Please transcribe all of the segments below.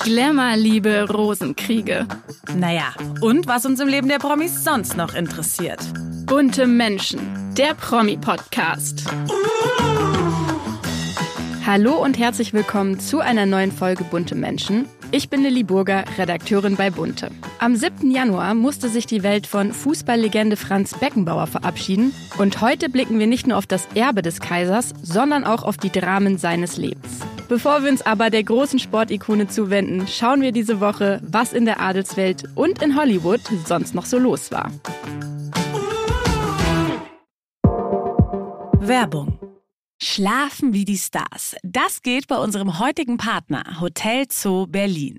Glamour-Liebe, Rosenkriege. Naja, und was uns im Leben der Promis sonst noch interessiert. Bunte Menschen, der Promi-Podcast. Hallo und herzlich willkommen zu einer neuen Folge Bunte Menschen. Ich bin Lilly Burger, Redakteurin bei Bunte. Am 7. Januar musste sich die Welt von Fußballlegende Franz Beckenbauer verabschieden. Und heute blicken wir nicht nur auf das Erbe des Kaisers, sondern auch auf die Dramen seines Lebens. Bevor wir uns aber der großen Sportikone zuwenden, schauen wir diese Woche, was in der Adelswelt und in Hollywood sonst noch so los war. Werbung Schlafen wie die Stars. Das geht bei unserem heutigen Partner Hotel Zoo Berlin.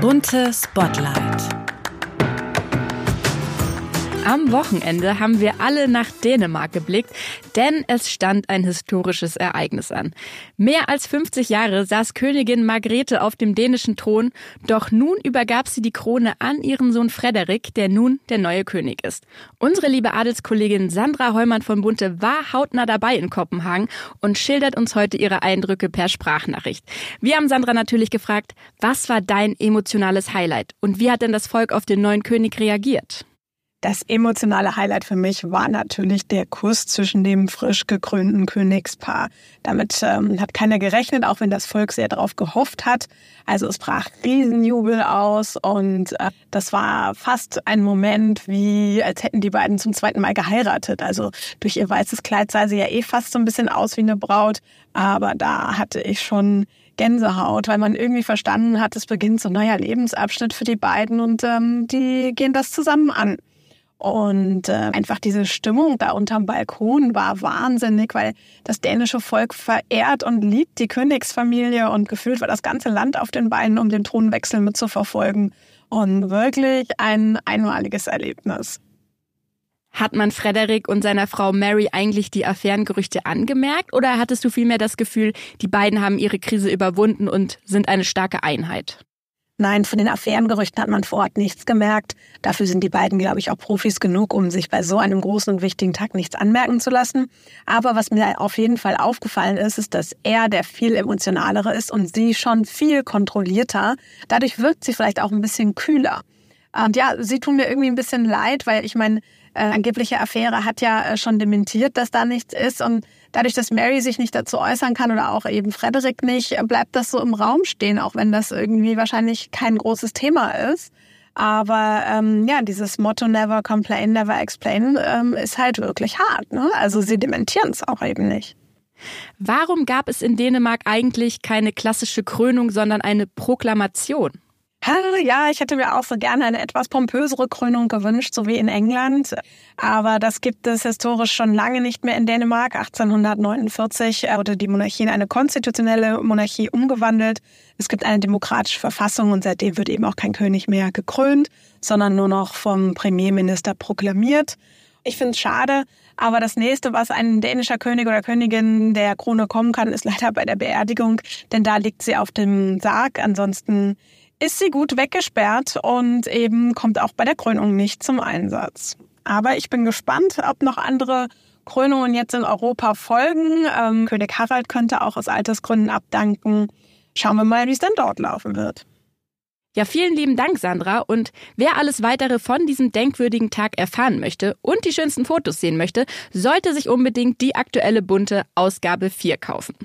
Bunte Spotlight. Am Wochenende haben wir alle nach Dänemark geblickt, denn es stand ein historisches Ereignis an. Mehr als 50 Jahre saß Königin Margrethe auf dem dänischen Thron, doch nun übergab sie die Krone an ihren Sohn Frederik, der nun der neue König ist. Unsere liebe Adelskollegin Sandra Heumann von Bunte war hautnah dabei in Kopenhagen und schildert uns heute ihre Eindrücke per Sprachnachricht. Wir haben Sandra natürlich gefragt, was war dein emotionales Highlight und wie hat denn das Volk auf den neuen König reagiert? Das emotionale Highlight für mich war natürlich der Kuss zwischen dem frisch gekrönten Königspaar. Damit ähm, hat keiner gerechnet, auch wenn das Volk sehr darauf gehofft hat. Also es brach Riesenjubel aus und äh, das war fast ein Moment, wie als hätten die beiden zum zweiten Mal geheiratet. Also durch ihr weißes Kleid sah sie ja eh fast so ein bisschen aus wie eine Braut, aber da hatte ich schon Gänsehaut, weil man irgendwie verstanden hat, es beginnt so ein neuer Lebensabschnitt für die beiden und ähm, die gehen das zusammen an. Und äh, einfach diese Stimmung da unterm Balkon war wahnsinnig, weil das dänische Volk verehrt und liebt die Königsfamilie und gefühlt war das ganze Land auf den Beinen, um den Thronwechsel mitzuverfolgen. Und wirklich ein einmaliges Erlebnis. Hat man Frederik und seiner Frau Mary eigentlich die Affärengerüchte angemerkt oder hattest du vielmehr das Gefühl, die beiden haben ihre Krise überwunden und sind eine starke Einheit? Nein, von den Affärengerüchten hat man vor Ort nichts gemerkt. Dafür sind die beiden, glaube ich, auch Profis genug, um sich bei so einem großen und wichtigen Tag nichts anmerken zu lassen. Aber was mir auf jeden Fall aufgefallen ist, ist, dass er der viel emotionalere ist und sie schon viel kontrollierter. Dadurch wirkt sie vielleicht auch ein bisschen kühler. Und ja, sie tun mir irgendwie ein bisschen leid, weil ich meine, äh, angebliche Affäre hat ja äh, schon dementiert, dass da nichts ist. Und dadurch, dass Mary sich nicht dazu äußern kann oder auch eben Frederick nicht, äh, bleibt das so im Raum stehen, auch wenn das irgendwie wahrscheinlich kein großes Thema ist. Aber ähm, ja, dieses Motto Never Complain, Never Explain ähm, ist halt wirklich hart. Ne? Also sie dementieren es auch eben nicht. Warum gab es in Dänemark eigentlich keine klassische Krönung, sondern eine Proklamation? Ja, ich hätte mir auch so gerne eine etwas pompösere Krönung gewünscht, so wie in England. Aber das gibt es historisch schon lange nicht mehr in Dänemark. 1849 wurde die Monarchie in eine konstitutionelle Monarchie umgewandelt. Es gibt eine demokratische Verfassung und seitdem wird eben auch kein König mehr gekrönt, sondern nur noch vom Premierminister proklamiert. Ich finde es schade, aber das nächste, was ein dänischer König oder Königin der Krone kommen kann, ist leider bei der Beerdigung, denn da liegt sie auf dem Sarg. Ansonsten ist sie gut weggesperrt und eben kommt auch bei der Krönung nicht zum Einsatz. Aber ich bin gespannt, ob noch andere Krönungen jetzt in Europa folgen. Ähm, König Harald könnte auch aus Altersgründen abdanken. Schauen wir mal, wie es dann dort laufen wird. Ja, vielen lieben Dank, Sandra. Und wer alles weitere von diesem denkwürdigen Tag erfahren möchte und die schönsten Fotos sehen möchte, sollte sich unbedingt die aktuelle bunte Ausgabe 4 kaufen.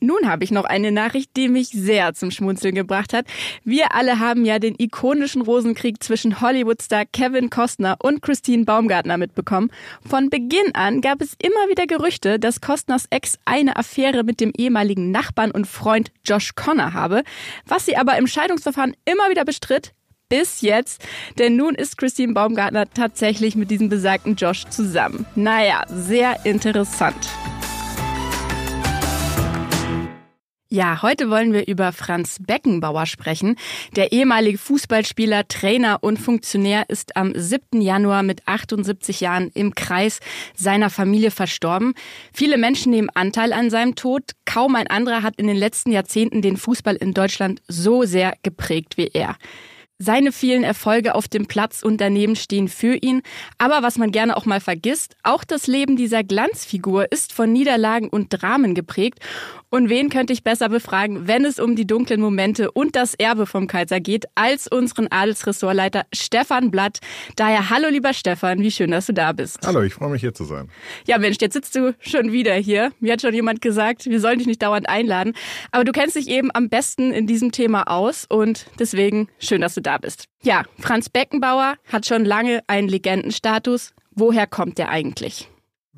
Nun habe ich noch eine Nachricht, die mich sehr zum Schmunzeln gebracht hat. Wir alle haben ja den ikonischen Rosenkrieg zwischen Hollywoodstar Kevin Costner und Christine Baumgartner mitbekommen. Von Beginn an gab es immer wieder Gerüchte, dass Costners Ex eine Affäre mit dem ehemaligen Nachbarn und Freund Josh Connor habe, was sie aber im Scheidungsverfahren immer wieder bestritt, bis jetzt. Denn nun ist Christine Baumgartner tatsächlich mit diesem besagten Josh zusammen. Naja, sehr interessant. Ja, heute wollen wir über Franz Beckenbauer sprechen. Der ehemalige Fußballspieler, Trainer und Funktionär ist am 7. Januar mit 78 Jahren im Kreis seiner Familie verstorben. Viele Menschen nehmen Anteil an seinem Tod. Kaum ein anderer hat in den letzten Jahrzehnten den Fußball in Deutschland so sehr geprägt wie er. Seine vielen Erfolge auf dem Platz und daneben stehen für ihn. Aber was man gerne auch mal vergisst, auch das Leben dieser Glanzfigur ist von Niederlagen und Dramen geprägt. Und wen könnte ich besser befragen, wenn es um die dunklen Momente und das Erbe vom Kaiser geht, als unseren Adelsressortleiter Stefan Blatt. Daher hallo lieber Stefan, wie schön, dass du da bist. Hallo, ich freue mich hier zu sein. Ja Mensch, jetzt sitzt du schon wieder hier. Mir hat schon jemand gesagt, wir sollen dich nicht dauernd einladen. Aber du kennst dich eben am besten in diesem Thema aus und deswegen schön, dass du da bist. Ja, Franz Beckenbauer hat schon lange einen Legendenstatus. Woher kommt der eigentlich?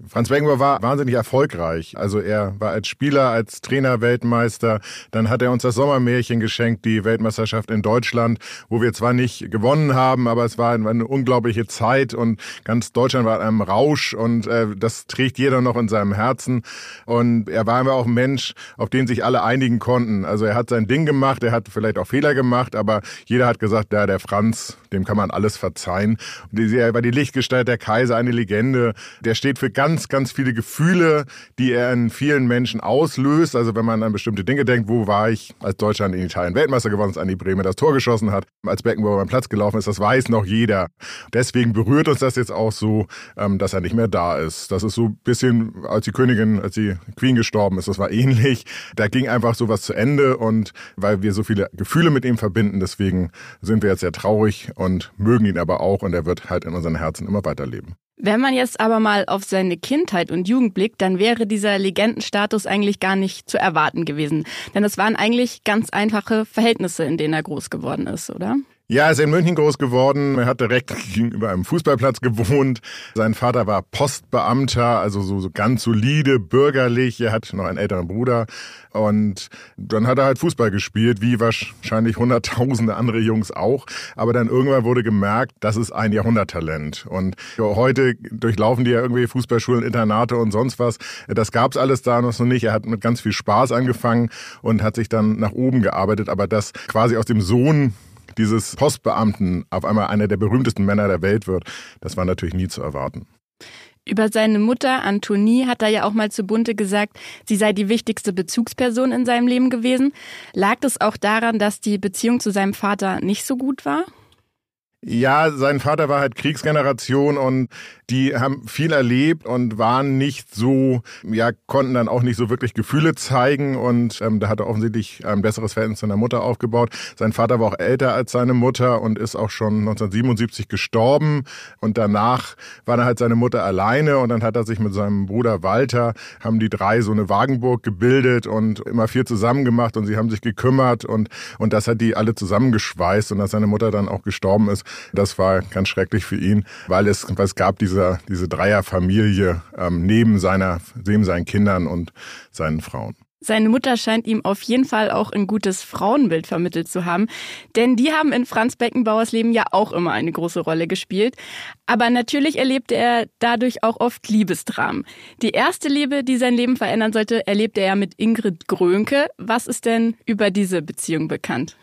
Franz Beckenbauer war wahnsinnig erfolgreich. Also er war als Spieler, als Trainer Weltmeister. Dann hat er uns das Sommermärchen geschenkt, die Weltmeisterschaft in Deutschland, wo wir zwar nicht gewonnen haben, aber es war eine unglaubliche Zeit und ganz Deutschland war in einem Rausch und äh, das trägt jeder noch in seinem Herzen. Und er war immer auch ein Mensch, auf den sich alle einigen konnten. Also er hat sein Ding gemacht, er hat vielleicht auch Fehler gemacht, aber jeder hat gesagt, ja, der Franz, dem kann man alles verzeihen. Er war die Lichtgestalt der Kaiser, eine Legende. Der steht für ganz, ganz viele Gefühle, die er in vielen Menschen auslöst. Also wenn man an bestimmte Dinge denkt, wo war ich, als Deutschland in Italien Weltmeister geworden ist, an die Bremen das Tor geschossen hat, als Beckenbauer beim Platz gelaufen ist, das weiß noch jeder. Deswegen berührt uns das jetzt auch so, ähm, dass er nicht mehr da ist. Das ist so ein bisschen, als die Königin, als die Queen gestorben ist, das war ähnlich. Da ging einfach so was zu Ende und weil wir so viele Gefühle mit ihm verbinden, deswegen sind wir jetzt sehr traurig und mögen ihn aber auch und er wird halt in unseren Herzen immer weiterleben. Wenn man jetzt aber mal auf seine Kindheit und Jugend blickt, dann wäre dieser Legendenstatus eigentlich gar nicht zu erwarten gewesen. Denn es waren eigentlich ganz einfache Verhältnisse, in denen er groß geworden ist, oder? Ja, er ist in München groß geworden. Er hat direkt gegenüber einem Fußballplatz gewohnt. Sein Vater war Postbeamter, also so, so ganz solide, bürgerlich. Er hat noch einen älteren Bruder. Und dann hat er halt Fußball gespielt, wie wahrscheinlich hunderttausende andere Jungs auch. Aber dann irgendwann wurde gemerkt, das ist ein Jahrhunderttalent. Und heute durchlaufen die ja irgendwie Fußballschulen, Internate und sonst was. Das gab's alles da noch so nicht. Er hat mit ganz viel Spaß angefangen und hat sich dann nach oben gearbeitet. Aber das quasi aus dem Sohn dieses Postbeamten auf einmal einer der berühmtesten Männer der Welt wird, das war natürlich nie zu erwarten. Über seine Mutter Antonie hat er ja auch mal zu Bunte gesagt, sie sei die wichtigste Bezugsperson in seinem Leben gewesen. Lag es auch daran, dass die Beziehung zu seinem Vater nicht so gut war? Ja, sein Vater war halt Kriegsgeneration und die haben viel erlebt und waren nicht so, ja, konnten dann auch nicht so wirklich Gefühle zeigen und ähm, da hat er offensichtlich ein besseres Verhältnis zu seiner Mutter aufgebaut. Sein Vater war auch älter als seine Mutter und ist auch schon 1977 gestorben und danach war dann halt seine Mutter alleine und dann hat er sich mit seinem Bruder Walter, haben die drei so eine Wagenburg gebildet und immer viel zusammen gemacht und sie haben sich gekümmert und, und das hat die alle zusammengeschweißt und dass seine Mutter dann auch gestorben ist, das war ganz schrecklich für ihn, weil es, es gab diese, diese Dreierfamilie ähm, neben seiner, neben seinen Kindern und seinen Frauen. Seine Mutter scheint ihm auf jeden Fall auch ein gutes Frauenbild vermittelt zu haben, denn die haben in Franz Beckenbauers Leben ja auch immer eine große Rolle gespielt. Aber natürlich erlebte er dadurch auch oft Liebesdramen. Die erste Liebe, die sein Leben verändern sollte, erlebte er mit Ingrid Grönke. Was ist denn über diese Beziehung bekannt?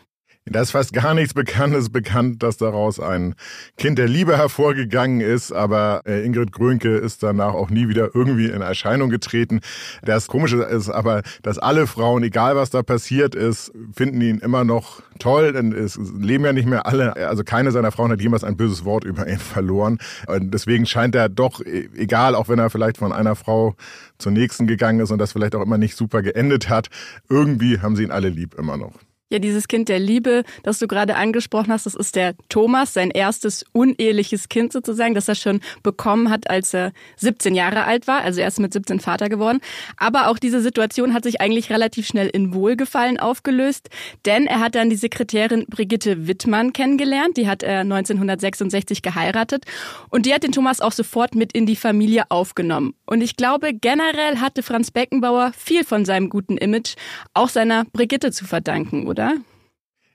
Da ist fast gar nichts bekannt. Es ist bekannt, dass daraus ein Kind der Liebe hervorgegangen ist, aber äh, Ingrid Grönke ist danach auch nie wieder irgendwie in Erscheinung getreten. Das Komische ist aber, dass alle Frauen, egal was da passiert ist, finden ihn immer noch toll, denn es leben ja nicht mehr alle. Also keine seiner Frauen hat jemals ein böses Wort über ihn verloren. Und deswegen scheint er doch, e, egal, auch wenn er vielleicht von einer Frau zur nächsten gegangen ist und das vielleicht auch immer nicht super geendet hat, irgendwie haben sie ihn alle lieb immer noch. Ja, dieses Kind der Liebe, das du gerade angesprochen hast, das ist der Thomas, sein erstes uneheliches Kind sozusagen, das er schon bekommen hat, als er 17 Jahre alt war. Also er ist mit 17 Vater geworden. Aber auch diese Situation hat sich eigentlich relativ schnell in Wohlgefallen aufgelöst, denn er hat dann die Sekretärin Brigitte Wittmann kennengelernt. Die hat er 1966 geheiratet und die hat den Thomas auch sofort mit in die Familie aufgenommen. Und ich glaube, generell hatte Franz Beckenbauer viel von seinem guten Image auch seiner Brigitte zu verdanken, oder? Oder?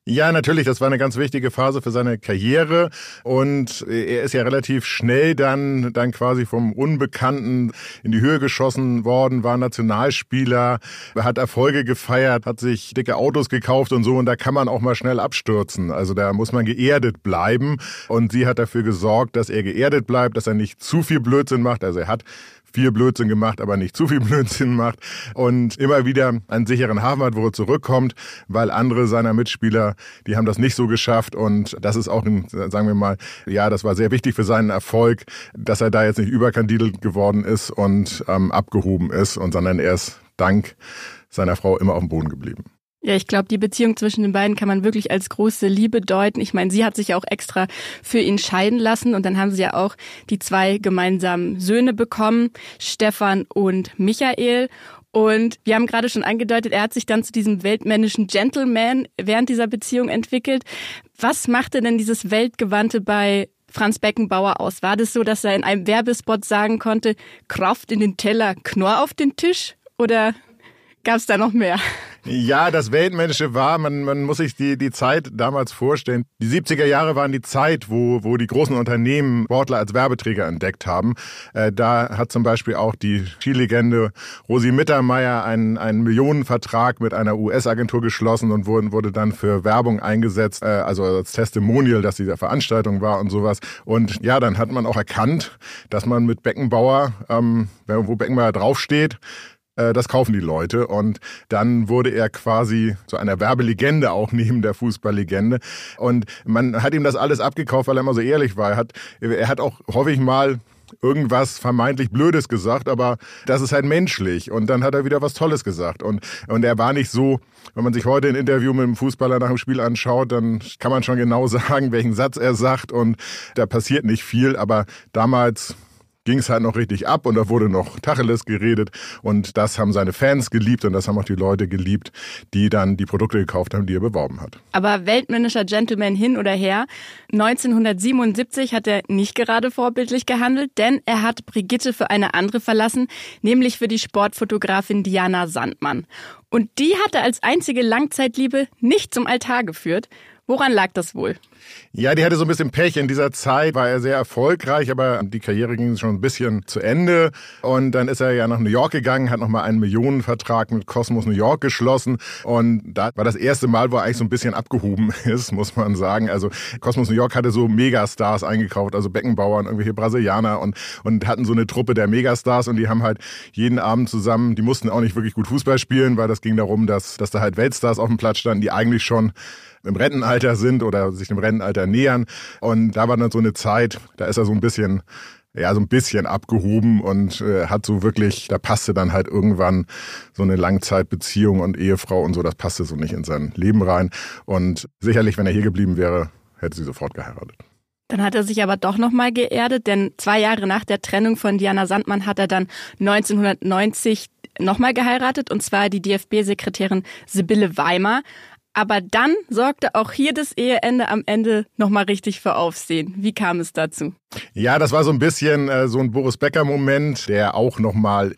Ja, natürlich, das war eine ganz wichtige Phase für seine Karriere und er ist ja relativ schnell dann dann quasi vom Unbekannten in die Höhe geschossen worden, war Nationalspieler, hat Erfolge gefeiert, hat sich dicke Autos gekauft und so und da kann man auch mal schnell abstürzen. Also da muss man geerdet bleiben und sie hat dafür gesorgt, dass er geerdet bleibt, dass er nicht zu viel Blödsinn macht. Also er hat viel Blödsinn gemacht, aber nicht zu viel Blödsinn macht und immer wieder einen sicheren Hafen hat, wo er zurückkommt, weil andere seiner Mitspieler, die haben das nicht so geschafft und das ist auch, ein, sagen wir mal, ja, das war sehr wichtig für seinen Erfolg, dass er da jetzt nicht überkandidelt geworden ist und ähm, abgehoben ist, und sondern er ist dank seiner Frau immer auf dem Boden geblieben. Ja, ich glaube, die Beziehung zwischen den beiden kann man wirklich als große Liebe deuten. Ich meine, sie hat sich ja auch extra für ihn scheiden lassen und dann haben sie ja auch die zwei gemeinsamen Söhne bekommen, Stefan und Michael. Und wir haben gerade schon angedeutet, er hat sich dann zu diesem weltmännischen Gentleman während dieser Beziehung entwickelt. Was machte denn dieses Weltgewandte bei Franz Beckenbauer aus? War das so, dass er in einem Werbespot sagen konnte, Kraft in den Teller, Knorr auf den Tisch? Oder gab es da noch mehr? Ja, das Weltmännische war, man, man muss sich die, die Zeit damals vorstellen. Die 70er Jahre waren die Zeit, wo, wo die großen Unternehmen Sportler als Werbeträger entdeckt haben. Äh, da hat zum Beispiel auch die Skilegende Rosi Mittermeier einen, einen Millionenvertrag mit einer US-Agentur geschlossen und wurde, wurde dann für Werbung eingesetzt, äh, also als Testimonial, dass sie der Veranstaltung war und sowas. Und ja, dann hat man auch erkannt, dass man mit Beckenbauer, ähm, wo Beckenbauer draufsteht, das kaufen die Leute. Und dann wurde er quasi zu einer Werbelegende auch neben der Fußballlegende. Und man hat ihm das alles abgekauft, weil er immer so ehrlich war. Er hat, er hat auch, hoffe ich mal, irgendwas vermeintlich Blödes gesagt, aber das ist halt menschlich. Und dann hat er wieder was Tolles gesagt. Und, und er war nicht so, wenn man sich heute ein Interview mit einem Fußballer nach dem Spiel anschaut, dann kann man schon genau sagen, welchen Satz er sagt. Und da passiert nicht viel. Aber damals ging es halt noch richtig ab und da wurde noch Tacheles geredet und das haben seine Fans geliebt und das haben auch die Leute geliebt, die dann die Produkte gekauft haben, die er beworben hat. Aber weltmännischer Gentleman hin oder her, 1977 hat er nicht gerade vorbildlich gehandelt, denn er hat Brigitte für eine andere verlassen, nämlich für die Sportfotografin Diana Sandmann. Und die hatte als einzige Langzeitliebe nicht zum Altar geführt. Woran lag das wohl? Ja, die hatte so ein bisschen Pech. In dieser Zeit war er sehr erfolgreich, aber die Karriere ging schon ein bisschen zu Ende. Und dann ist er ja nach New York gegangen, hat nochmal einen Millionenvertrag mit Cosmos New York geschlossen. Und da war das erste Mal, wo er eigentlich so ein bisschen abgehoben ist, muss man sagen. Also Cosmos New York hatte so Megastars eingekauft, also Beckenbauer und irgendwelche Brasilianer und, und hatten so eine Truppe der Megastars und die haben halt jeden Abend zusammen, die mussten auch nicht wirklich gut Fußball spielen, weil das ging darum, dass, dass da halt Weltstars auf dem Platz standen, die eigentlich schon im Rentenalter sind oder sich dem Rentenalter nähern. Und da war dann so eine Zeit, da ist er so ein bisschen ja, so ein bisschen abgehoben und äh, hat so wirklich, da passte dann halt irgendwann so eine Langzeitbeziehung und Ehefrau und so, das passte so nicht in sein Leben rein. Und sicherlich, wenn er hier geblieben wäre, hätte sie sofort geheiratet. Dann hat er sich aber doch nochmal geerdet, denn zwei Jahre nach der Trennung von Diana Sandmann hat er dann 1990 nochmal geheiratet, und zwar die DFB-Sekretärin Sibylle Weimar. Aber dann sorgte auch hier das Eheende am Ende nochmal richtig für Aufsehen. Wie kam es dazu? Ja, das war so ein bisschen äh, so ein Boris Becker-Moment, der auch nochmal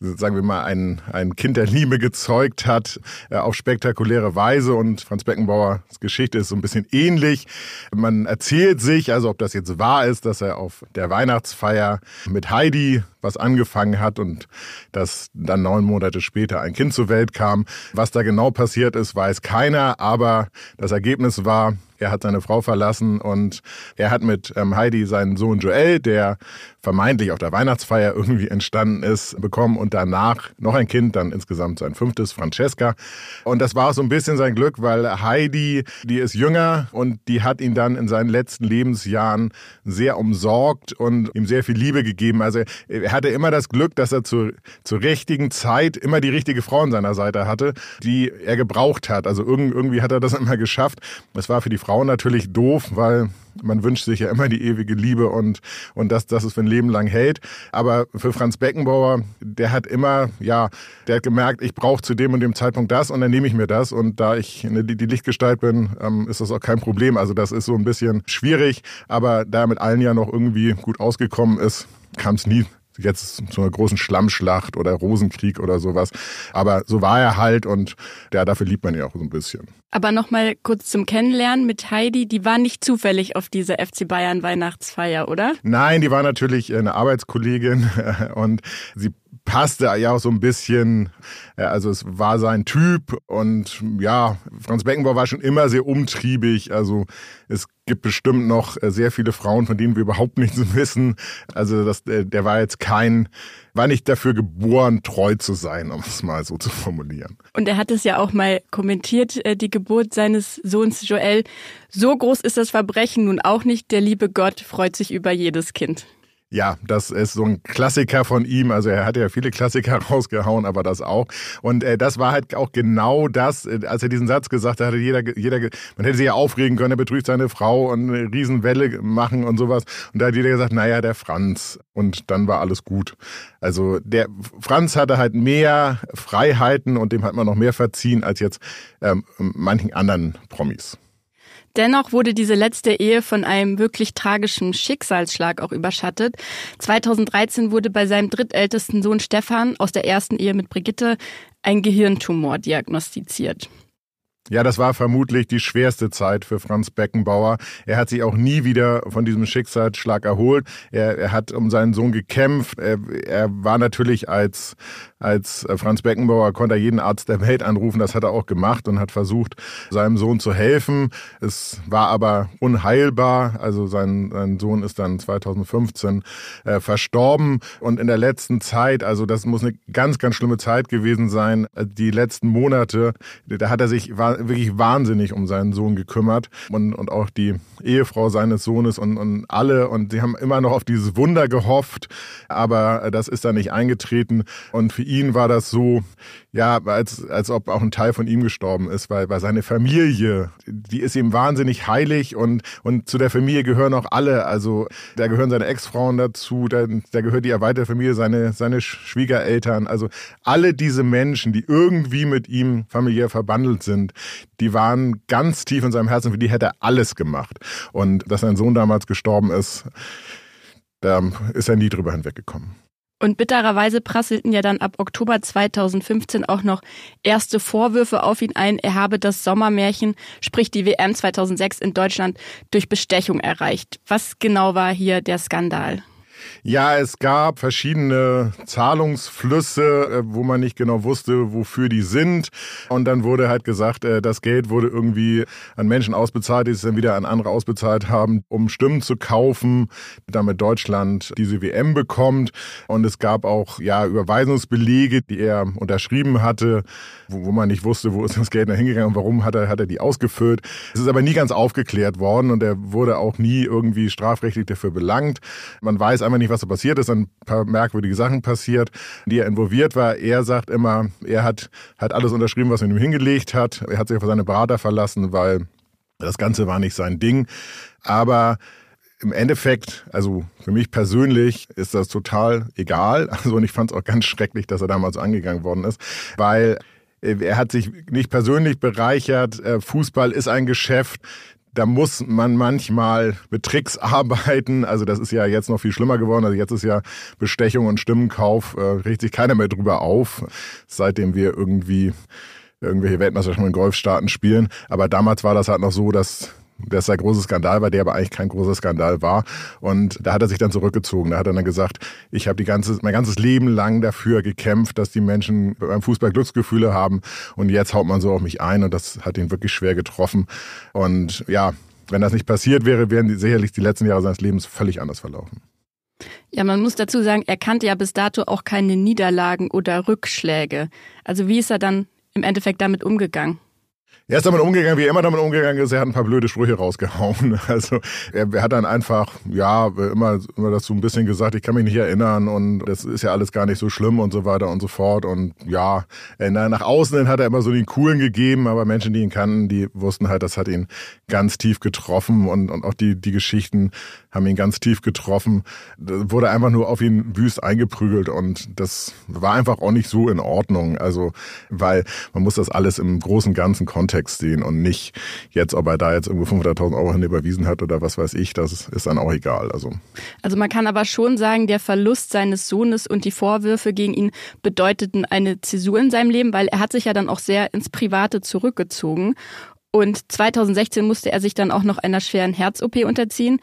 sagen wir mal, ein, ein Kind der Liebe gezeugt hat, äh, auf spektakuläre Weise. Und Franz Beckenbauers Geschichte ist so ein bisschen ähnlich. Man erzählt sich, also ob das jetzt wahr ist, dass er auf der Weihnachtsfeier mit Heidi was angefangen hat und dass dann neun Monate später ein Kind zur Welt kam. Was da genau passiert ist, weiß keiner, aber das Ergebnis war, Er hat seine Frau verlassen und er hat mit ähm, Heidi seinen Sohn Joel, der vermeintlich auf der Weihnachtsfeier irgendwie entstanden ist, bekommen und danach noch ein Kind, dann insgesamt sein fünftes, Francesca. Und das war so ein bisschen sein Glück, weil Heidi, die ist jünger und die hat ihn dann in seinen letzten Lebensjahren sehr umsorgt und ihm sehr viel Liebe gegeben. Also er hatte immer das Glück, dass er zur, zur richtigen Zeit immer die richtige Frau an seiner Seite hatte, die er gebraucht hat. Also irgendwie hat er das immer geschafft. Es war für die natürlich doof, weil man wünscht sich ja immer die ewige Liebe und, und dass, dass es für ein Leben lang hält. Aber für Franz Beckenbauer, der hat immer, ja, der hat gemerkt, ich brauche zu dem und dem Zeitpunkt das und dann nehme ich mir das. Und da ich die, die Lichtgestalt bin, ähm, ist das auch kein Problem. Also das ist so ein bisschen schwierig, aber da er mit allen ja noch irgendwie gut ausgekommen ist, kam es nie jetzt zu einer großen Schlammschlacht oder Rosenkrieg oder sowas. Aber so war er halt und ja, dafür liebt man ihn auch so ein bisschen. Aber nochmal kurz zum Kennenlernen mit Heidi. Die war nicht zufällig auf dieser FC Bayern Weihnachtsfeier, oder? Nein, die war natürlich eine Arbeitskollegin und sie passte ja auch so ein bisschen, also es war sein Typ und ja, Franz Beckenbauer war schon immer sehr umtriebig, also es gibt bestimmt noch sehr viele Frauen, von denen wir überhaupt nichts wissen. Also das, der war jetzt kein, war nicht dafür geboren, treu zu sein, um es mal so zu formulieren. Und er hat es ja auch mal kommentiert, äh, die Geburt seines Sohns Joel. So groß ist das Verbrechen nun auch nicht. Der liebe Gott freut sich über jedes Kind. Ja, das ist so ein Klassiker von ihm. Also er hat ja viele Klassiker rausgehauen, aber das auch. Und äh, das war halt auch genau das, äh, als er diesen Satz gesagt hat, jeder, jeder, man hätte sich ja aufregen können, er betrügt seine Frau und eine Riesenwelle machen und sowas. Und da hat jeder gesagt, naja, der Franz. Und dann war alles gut. Also der Franz hatte halt mehr Freiheiten und dem hat man noch mehr verziehen als jetzt ähm, manchen anderen Promis. Dennoch wurde diese letzte Ehe von einem wirklich tragischen Schicksalsschlag auch überschattet. 2013 wurde bei seinem drittältesten Sohn Stefan aus der ersten Ehe mit Brigitte ein Gehirntumor diagnostiziert. Ja, das war vermutlich die schwerste Zeit für Franz Beckenbauer. Er hat sich auch nie wieder von diesem Schicksalsschlag erholt. Er, er hat um seinen Sohn gekämpft. Er, er war natürlich als, als Franz Beckenbauer, konnte er jeden Arzt der Welt anrufen. Das hat er auch gemacht und hat versucht, seinem Sohn zu helfen. Es war aber unheilbar. Also sein, sein Sohn ist dann 2015 äh, verstorben. Und in der letzten Zeit, also das muss eine ganz, ganz schlimme Zeit gewesen sein, die letzten Monate, da hat er sich, wirklich wahnsinnig um seinen Sohn gekümmert und, und auch die Ehefrau seines Sohnes und, und alle. Und sie haben immer noch auf dieses Wunder gehofft, aber das ist dann nicht eingetreten. Und für ihn war das so, ja, als, als ob auch ein Teil von ihm gestorben ist, weil, weil seine Familie, die ist ihm wahnsinnig heilig und, und zu der Familie gehören auch alle. Also da gehören seine Ex-Frauen dazu, da, da gehört die erweiterte Familie, seine, seine Schwiegereltern. Also alle diese Menschen, die irgendwie mit ihm familiär verbandelt sind, die waren ganz tief in seinem Herzen, für die hätte er alles gemacht. Und dass sein Sohn damals gestorben ist, da ist er nie drüber hinweggekommen. Und bittererweise prasselten ja dann ab Oktober 2015 auch noch erste Vorwürfe auf ihn ein, er habe das Sommermärchen, sprich die WM 2006 in Deutschland, durch Bestechung erreicht. Was genau war hier der Skandal? Ja, es gab verschiedene Zahlungsflüsse, äh, wo man nicht genau wusste, wofür die sind. Und dann wurde halt gesagt, äh, das Geld wurde irgendwie an Menschen ausbezahlt, die es dann wieder an andere ausbezahlt haben, um Stimmen zu kaufen, damit Deutschland diese WM bekommt. Und es gab auch ja Überweisungsbelege, die er unterschrieben hatte, wo, man nicht wusste, wo ist das Geld hingegangen und warum hat er, hat er die ausgefüllt. Es ist aber nie ganz aufgeklärt worden und er wurde auch nie irgendwie strafrechtlich dafür belangt. Man weiß einfach nicht, was so passiert ist, ein paar merkwürdige Sachen passiert, die er involviert war. Er sagt immer, er hat, hat alles unterschrieben, was man ihm hingelegt hat. Er hat sich auf seine Berater verlassen, weil das Ganze war nicht sein Ding. Aber im Endeffekt, also für mich persönlich ist das total egal. Also und ich fand es auch ganz schrecklich, dass er damals angegangen worden ist, weil er hat sich nicht persönlich bereichert. Äh, Fußball ist ein Geschäft. Da muss man manchmal mit Tricks arbeiten. Also das ist ja jetzt noch viel schlimmer geworden. Also jetzt ist ja Bestechung und Stimmenkauf, äh, regt sich keiner mehr drüber auf, seitdem wir irgendwie irgendwelche Weltmeisterschaften in Golfstaaten spielen. Aber damals war das halt noch so, dass dass der große Skandal war, der aber eigentlich kein großer Skandal war. Und da hat er sich dann zurückgezogen. Da hat er dann gesagt, ich habe ganze, mein ganzes Leben lang dafür gekämpft, dass die Menschen beim Fußball Glücksgefühle haben. Und jetzt haut man so auf mich ein und das hat ihn wirklich schwer getroffen. Und ja, wenn das nicht passiert wäre, wären die, sicherlich die letzten Jahre seines Lebens völlig anders verlaufen. Ja, man muss dazu sagen, er kannte ja bis dato auch keine Niederlagen oder Rückschläge. Also wie ist er dann im Endeffekt damit umgegangen? Er ist damit umgegangen, wie er immer damit umgegangen ist. Er hat ein paar blöde Sprüche rausgehauen. Also er, hat dann einfach, ja, immer, immer das so ein bisschen gesagt, ich kann mich nicht erinnern und das ist ja alles gar nicht so schlimm und so weiter und so fort. Und ja, nach außen hin hat er immer so den Coolen gegeben, aber Menschen, die ihn kannten, die wussten halt, das hat ihn ganz tief getroffen und, und auch die, die Geschichten haben ihn ganz tief getroffen. Da wurde einfach nur auf ihn wüst eingeprügelt und das war einfach auch nicht so in Ordnung. Also, weil man muss das alles im großen ganzen Kontext sehen und nicht jetzt, ob er da jetzt irgendwo 500.000 Euro hin überwiesen hat oder was weiß ich, das ist dann auch egal. Also. also man kann aber schon sagen, der Verlust seines Sohnes und die Vorwürfe gegen ihn bedeuteten eine Zäsur in seinem Leben, weil er hat sich ja dann auch sehr ins Private zurückgezogen. Und 2016 musste er sich dann auch noch einer schweren Herz-OP unterziehen.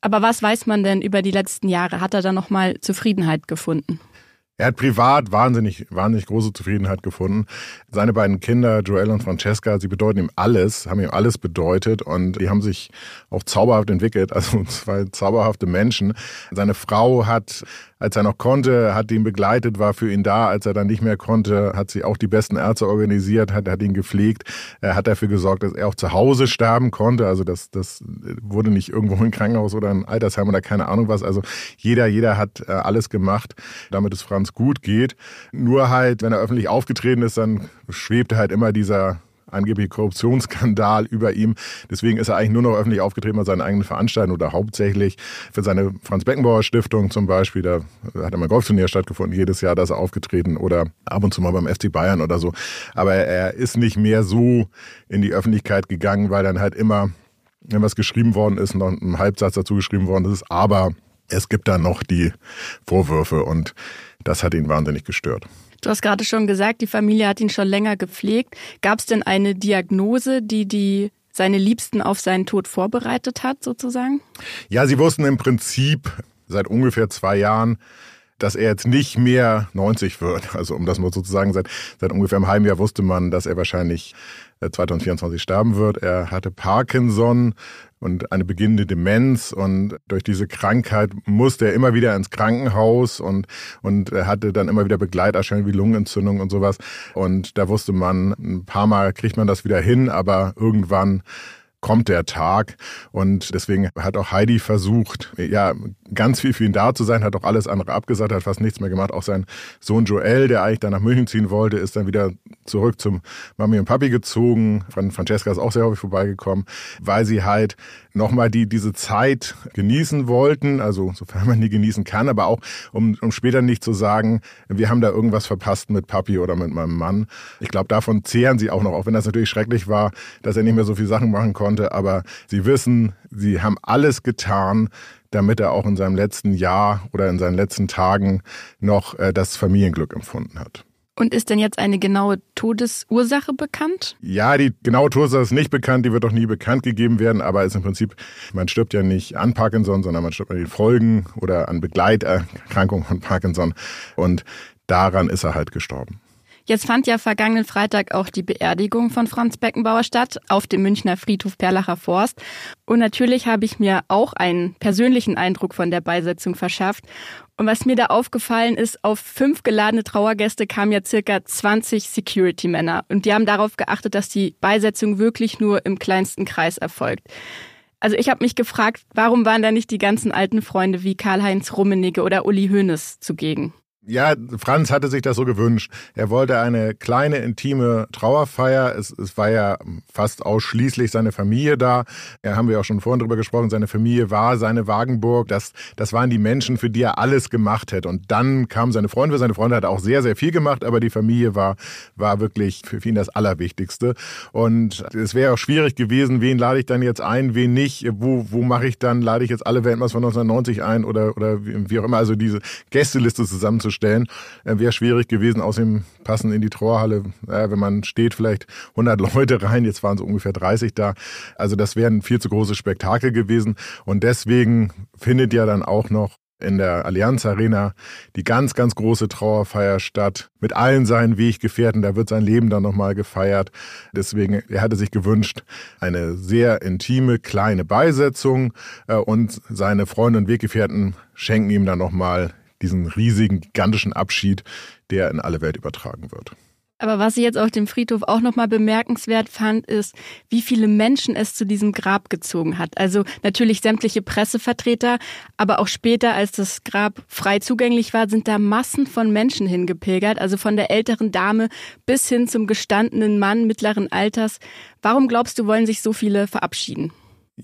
Aber was weiß man denn über die letzten Jahre? Hat er da nochmal Zufriedenheit gefunden? Er hat privat wahnsinnig, wahnsinnig große Zufriedenheit gefunden. Seine beiden Kinder, Joel und Francesca, sie bedeuten ihm alles, haben ihm alles bedeutet und die haben sich auch zauberhaft entwickelt, also zwei zauberhafte Menschen. Seine Frau hat als er noch konnte, hat ihn begleitet, war für ihn da. Als er dann nicht mehr konnte, hat sie auch die besten Ärzte organisiert, hat, hat ihn gepflegt, er hat dafür gesorgt, dass er auch zu Hause sterben konnte. Also das, das wurde nicht irgendwo im Krankenhaus oder ein Altersheim oder keine Ahnung was. Also jeder, jeder hat äh, alles gemacht, damit es Franz gut geht. Nur halt, wenn er öffentlich aufgetreten ist, dann schwebte halt immer dieser angebliche Korruptionsskandal über ihm. Deswegen ist er eigentlich nur noch öffentlich aufgetreten bei seinen eigenen Veranstaltungen oder hauptsächlich für seine Franz Beckenbauer Stiftung zum Beispiel. Da hat er mal Golfturnier stattgefunden, jedes Jahr da ist er aufgetreten oder ab und zu mal beim FC Bayern oder so. Aber er ist nicht mehr so in die Öffentlichkeit gegangen, weil dann halt immer, wenn was geschrieben worden ist, noch ein Halbsatz dazu geschrieben worden ist. Aber es gibt da noch die Vorwürfe und das hat ihn wahnsinnig gestört. Du hast gerade schon gesagt, die Familie hat ihn schon länger gepflegt. Gab es denn eine Diagnose, die die seine Liebsten auf seinen Tod vorbereitet hat, sozusagen? Ja, sie wussten im Prinzip seit ungefähr zwei Jahren, dass er jetzt nicht mehr 90 wird. Also um das mal sozusagen, seit, seit ungefähr einem halben Jahr wusste man, dass er wahrscheinlich 2024 äh, sterben wird. Er hatte Parkinson und eine beginnende Demenz und durch diese Krankheit musste er immer wieder ins Krankenhaus und, und er hatte dann immer wieder Begleiterscheinungen wie Lungenentzündung und sowas. Und da wusste man, ein paar Mal kriegt man das wieder hin, aber irgendwann kommt der Tag. Und deswegen hat auch Heidi versucht, ja, ganz viel für ihn da zu sein, hat auch alles andere abgesagt, hat fast nichts mehr gemacht. Auch sein Sohn Joel, der eigentlich dann nach München ziehen wollte, ist dann wieder zurück zum Mami und Papi gezogen. Francesca ist auch sehr häufig vorbeigekommen, weil sie halt nochmal die, diese Zeit genießen wollten, also sofern man die genießen kann, aber auch um, um später nicht zu sagen, wir haben da irgendwas verpasst mit Papi oder mit meinem Mann. Ich glaube, davon zehren sie auch noch, auch wenn das natürlich schrecklich war, dass er nicht mehr so viele Sachen machen konnte, aber sie wissen, sie haben alles getan, damit er auch in seinem letzten Jahr oder in seinen letzten Tagen noch äh, das Familienglück empfunden hat. Und ist denn jetzt eine genaue Todesursache bekannt? Ja, die genaue Todesursache ist nicht bekannt, die wird auch nie bekannt gegeben werden, aber ist im Prinzip, man stirbt ja nicht an Parkinson, sondern man stirbt an den Folgen oder an Begleiterkrankungen von Parkinson und daran ist er halt gestorben. Jetzt fand ja vergangenen Freitag auch die Beerdigung von Franz Beckenbauer statt auf dem Münchner Friedhof Perlacher Forst. Und natürlich habe ich mir auch einen persönlichen Eindruck von der Beisetzung verschafft. Und was mir da aufgefallen ist, auf fünf geladene Trauergäste kamen ja circa 20 Security-Männer. Und die haben darauf geachtet, dass die Beisetzung wirklich nur im kleinsten Kreis erfolgt. Also ich habe mich gefragt, warum waren da nicht die ganzen alten Freunde wie Karl-Heinz Rummenigge oder Uli Hoeneß zugegen? Ja, Franz hatte sich das so gewünscht. Er wollte eine kleine, intime Trauerfeier. Es, es war ja fast ausschließlich seine Familie da. Da haben wir auch schon vorhin drüber gesprochen. Seine Familie war seine Wagenburg. Das, das waren die Menschen, für die er alles gemacht hätte. Und dann kamen seine Freunde. Seine Freunde hat auch sehr, sehr viel gemacht, aber die Familie war, war wirklich für ihn das Allerwichtigste. Und es wäre auch schwierig gewesen, wen lade ich dann jetzt ein, wen nicht, wo, wo mache ich dann, lade ich jetzt alle Weltmeister von 1990 ein oder, oder wie auch immer. Also diese Gästeliste zusammenzustellen stellen. Äh, Wäre schwierig gewesen, außerdem passen in die Torhalle, äh, wenn man steht, vielleicht 100 Leute rein. Jetzt waren es ungefähr 30 da. Also das wäre ein viel zu großes Spektakel gewesen. Und deswegen findet ja dann auch noch in der Allianz Arena die ganz, ganz große Trauerfeier statt mit allen seinen Weggefährten. Da wird sein Leben dann nochmal gefeiert. Deswegen, er hatte sich gewünscht, eine sehr intime, kleine Beisetzung äh, und seine Freunde und Weggefährten schenken ihm dann nochmal diesen riesigen, gigantischen Abschied, der in alle Welt übertragen wird. Aber was ich jetzt auf dem Friedhof auch nochmal bemerkenswert fand, ist, wie viele Menschen es zu diesem Grab gezogen hat. Also natürlich sämtliche Pressevertreter, aber auch später, als das Grab frei zugänglich war, sind da Massen von Menschen hingepilgert. Also von der älteren Dame bis hin zum gestandenen Mann mittleren Alters. Warum glaubst du, wollen sich so viele verabschieden?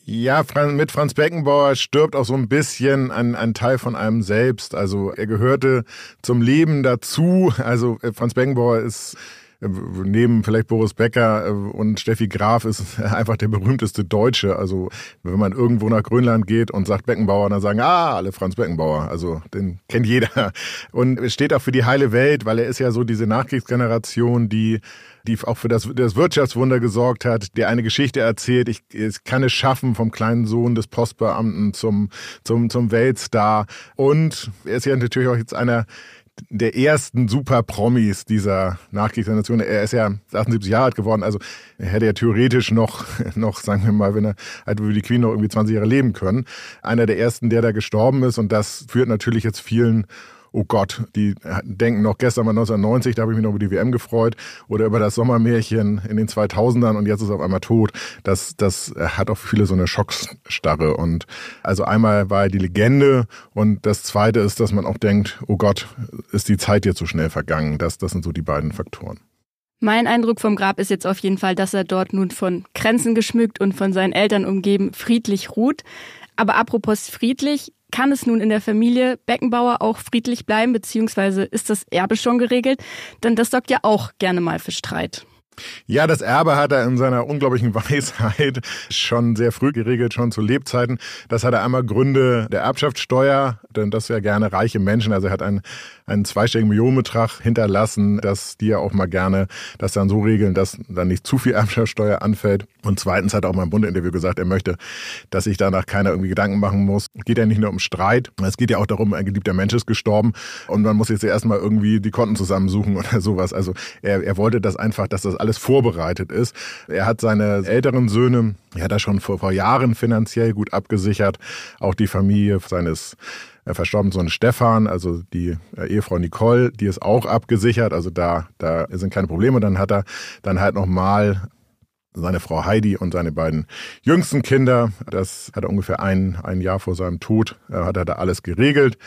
Ja, mit Franz Beckenbauer stirbt auch so ein bisschen ein, ein Teil von einem selbst. Also er gehörte zum Leben dazu. Also äh, Franz Beckenbauer ist neben vielleicht Boris Becker äh, und Steffi Graf ist einfach der berühmteste Deutsche. Also wenn man irgendwo nach Grönland geht und sagt Beckenbauer, dann sagen, ah, alle Franz Beckenbauer. Also den kennt jeder. Und steht auch für die heile Welt, weil er ist ja so diese Nachkriegsgeneration, die die auch für das, das Wirtschaftswunder gesorgt hat, der eine Geschichte erzählt. Ich, ich kann es schaffen vom kleinen Sohn des Postbeamten zum, zum, zum Weltstar. Und er ist ja natürlich auch jetzt einer der ersten Super-Promis dieser Nachkriegsgeneration. Er ist ja 78 Jahre alt geworden, also er hätte ja theoretisch noch, noch, sagen wir mal, wenn er, halt wie die Queen noch irgendwie 20 Jahre leben können. Einer der ersten, der da gestorben ist und das führt natürlich jetzt vielen oh Gott, die denken noch gestern mal 1990, da habe ich mich noch über die WM gefreut oder über das Sommermärchen in den 2000ern und jetzt ist er auf einmal tot. Das, das hat auch viele so eine Schocksstarre und also einmal war die Legende und das zweite ist, dass man auch denkt, oh Gott, ist die Zeit jetzt so schnell vergangen. Das, das sind so die beiden Faktoren. Mein Eindruck vom Grab ist jetzt auf jeden Fall, dass er dort nun von Kränzen geschmückt und von seinen Eltern umgeben friedlich ruht. Aber apropos friedlich, kann es nun in der Familie Beckenbauer auch friedlich bleiben, beziehungsweise ist das Erbe schon geregelt? Denn das sorgt ja auch gerne mal für Streit. Ja, das Erbe hat er in seiner unglaublichen Weisheit schon sehr früh geregelt, schon zu Lebzeiten. Das hat er einmal Gründe der Erbschaftssteuer, denn das ja gerne reiche Menschen. Also er hat einen, einen zweistelligen Millionenbetrag hinterlassen, dass die ja auch mal gerne das dann so regeln, dass dann nicht zu viel Erbschaftssteuer anfällt. Und zweitens hat er auch mal im Bundinterview gesagt, er möchte, dass sich danach keiner irgendwie Gedanken machen muss. Es geht ja nicht nur um Streit, es geht ja auch darum, ein geliebter Mensch ist gestorben und man muss jetzt erstmal irgendwie die Konten zusammensuchen oder sowas. Also er, er wollte das einfach, dass das alles vorbereitet ist. Er hat seine älteren Söhne, er hat er schon vor, vor Jahren finanziell gut abgesichert. Auch die Familie seines äh, verstorbenen Sohn Stefan, also die äh, Ehefrau Nicole, die ist auch abgesichert. Also da, da sind keine Probleme. Dann hat er dann halt nochmal seine Frau Heidi und seine beiden jüngsten Kinder. Das hat er ungefähr ein, ein Jahr vor seinem Tod, äh, hat er da alles geregelt.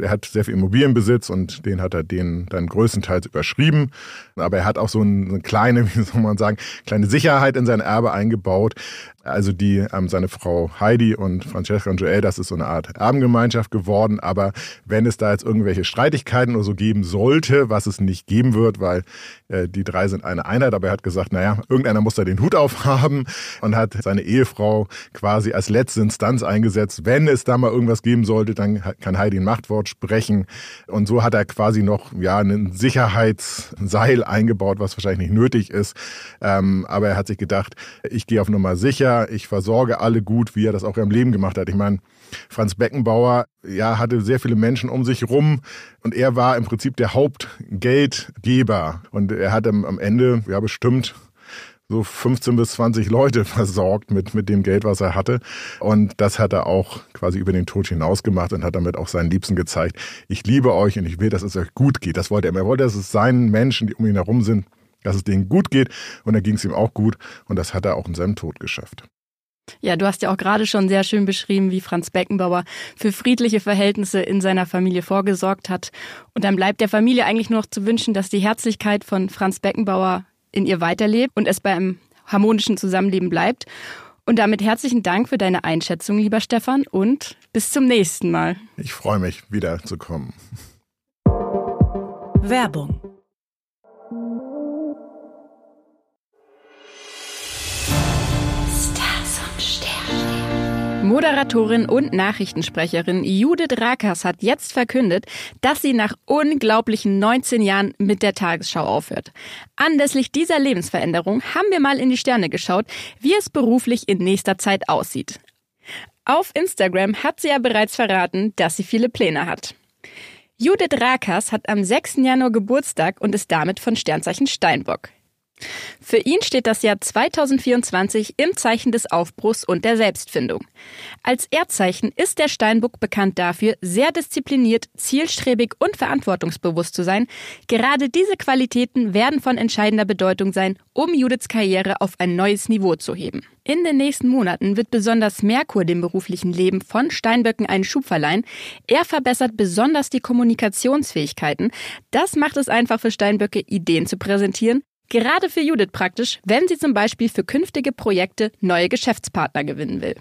Er hat sehr viel Immobilienbesitz und den hat er den dann größtenteils überschrieben. Aber er hat auch so eine kleine, wie soll man sagen, kleine Sicherheit in sein Erbe eingebaut. Also die, ähm, seine Frau Heidi und Francesca und Joel, das ist so eine Art Erbengemeinschaft geworden. Aber wenn es da jetzt irgendwelche Streitigkeiten oder so geben sollte, was es nicht geben wird, weil äh, die drei sind eine Einheit, aber er hat gesagt, naja, irgendeiner muss da den Hut aufhaben und hat seine Ehefrau quasi als letzte Instanz eingesetzt. Wenn es da mal irgendwas geben sollte, dann kann Heidi ein Machtwort sprechen. Und so hat er quasi noch ja ein Sicherheitsseil eingebaut, was wahrscheinlich nicht nötig ist. Ähm, aber er hat sich gedacht, ich gehe auf Nummer sicher ich versorge alle gut, wie er das auch im Leben gemacht hat. Ich meine, Franz Beckenbauer, ja, hatte sehr viele Menschen um sich rum und er war im Prinzip der Hauptgeldgeber und er hat am Ende, ja, bestimmt so 15 bis 20 Leute versorgt mit, mit dem Geld, was er hatte. Und das hat er auch quasi über den Tod hinaus gemacht und hat damit auch seinen Liebsten gezeigt, ich liebe euch und ich will, dass es euch gut geht. Das wollte er. Er wollte, dass es seinen Menschen, die um ihn herum sind, dass es denen gut geht und da ging es ihm auch gut und das hat er auch in seinem Tod geschafft. Ja, du hast ja auch gerade schon sehr schön beschrieben, wie Franz Beckenbauer für friedliche Verhältnisse in seiner Familie vorgesorgt hat. Und dann bleibt der Familie eigentlich nur noch zu wünschen, dass die Herzlichkeit von Franz Beckenbauer in ihr weiterlebt und es beim harmonischen Zusammenleben bleibt. Und damit herzlichen Dank für deine Einschätzung, lieber Stefan, und bis zum nächsten Mal. Ich freue mich, wiederzukommen. Werbung Moderatorin und Nachrichtensprecherin Judith Rakers hat jetzt verkündet, dass sie nach unglaublichen 19 Jahren mit der Tagesschau aufhört. Anlässlich dieser Lebensveränderung haben wir mal in die Sterne geschaut, wie es beruflich in nächster Zeit aussieht. Auf Instagram hat sie ja bereits verraten, dass sie viele Pläne hat. Judith Rakas hat am 6. Januar Geburtstag und ist damit von Sternzeichen Steinbock. Für ihn steht das Jahr 2024 im Zeichen des Aufbruchs und der Selbstfindung. Als Erdzeichen ist der Steinbock bekannt dafür, sehr diszipliniert, zielstrebig und verantwortungsbewusst zu sein. Gerade diese Qualitäten werden von entscheidender Bedeutung sein, um Judiths Karriere auf ein neues Niveau zu heben. In den nächsten Monaten wird besonders Merkur dem beruflichen Leben von Steinböcken einen Schub verleihen. Er verbessert besonders die Kommunikationsfähigkeiten. Das macht es einfach für Steinböcke, Ideen zu präsentieren, Gerade für Judith praktisch, wenn sie zum Beispiel für künftige Projekte neue Geschäftspartner gewinnen will.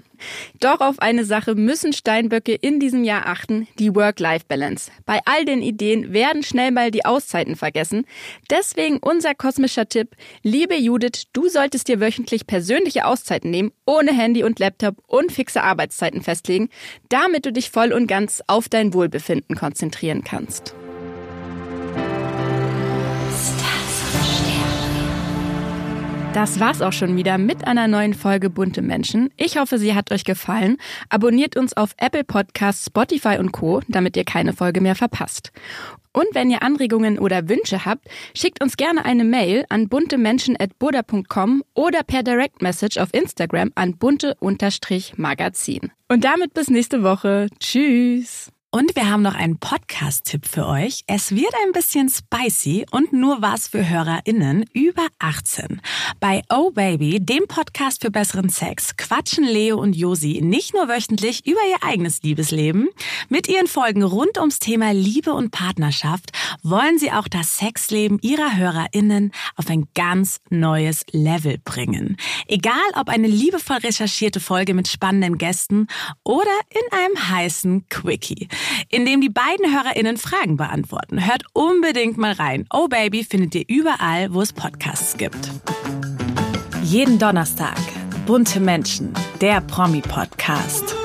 Doch auf eine Sache müssen Steinböcke in diesem Jahr achten, die Work-Life-Balance. Bei all den Ideen werden schnell mal die Auszeiten vergessen. Deswegen unser kosmischer Tipp, liebe Judith, du solltest dir wöchentlich persönliche Auszeiten nehmen, ohne Handy und Laptop und fixe Arbeitszeiten festlegen, damit du dich voll und ganz auf dein Wohlbefinden konzentrieren kannst. Das war's auch schon wieder mit einer neuen Folge Bunte Menschen. Ich hoffe, sie hat euch gefallen. Abonniert uns auf Apple Podcasts, Spotify und Co., damit ihr keine Folge mehr verpasst. Und wenn ihr Anregungen oder Wünsche habt, schickt uns gerne eine Mail an buntemenschen.burda.com oder per Direct Message auf Instagram an bunte-magazin. Und damit bis nächste Woche. Tschüss! Und wir haben noch einen Podcast-Tipp für euch. Es wird ein bisschen spicy und nur was für HörerInnen über 18. Bei Oh Baby, dem Podcast für besseren Sex, quatschen Leo und Josi nicht nur wöchentlich über ihr eigenes Liebesleben. Mit ihren Folgen rund ums Thema Liebe und Partnerschaft wollen sie auch das Sexleben ihrer HörerInnen auf ein ganz neues Level bringen. Egal ob eine liebevoll recherchierte Folge mit spannenden Gästen oder in einem heißen Quickie in dem die beiden HörerInnen Fragen beantworten. Hört unbedingt mal rein. Oh Baby findet ihr überall, wo es Podcasts gibt. Jeden Donnerstag. Bunte Menschen, der Promi-Podcast.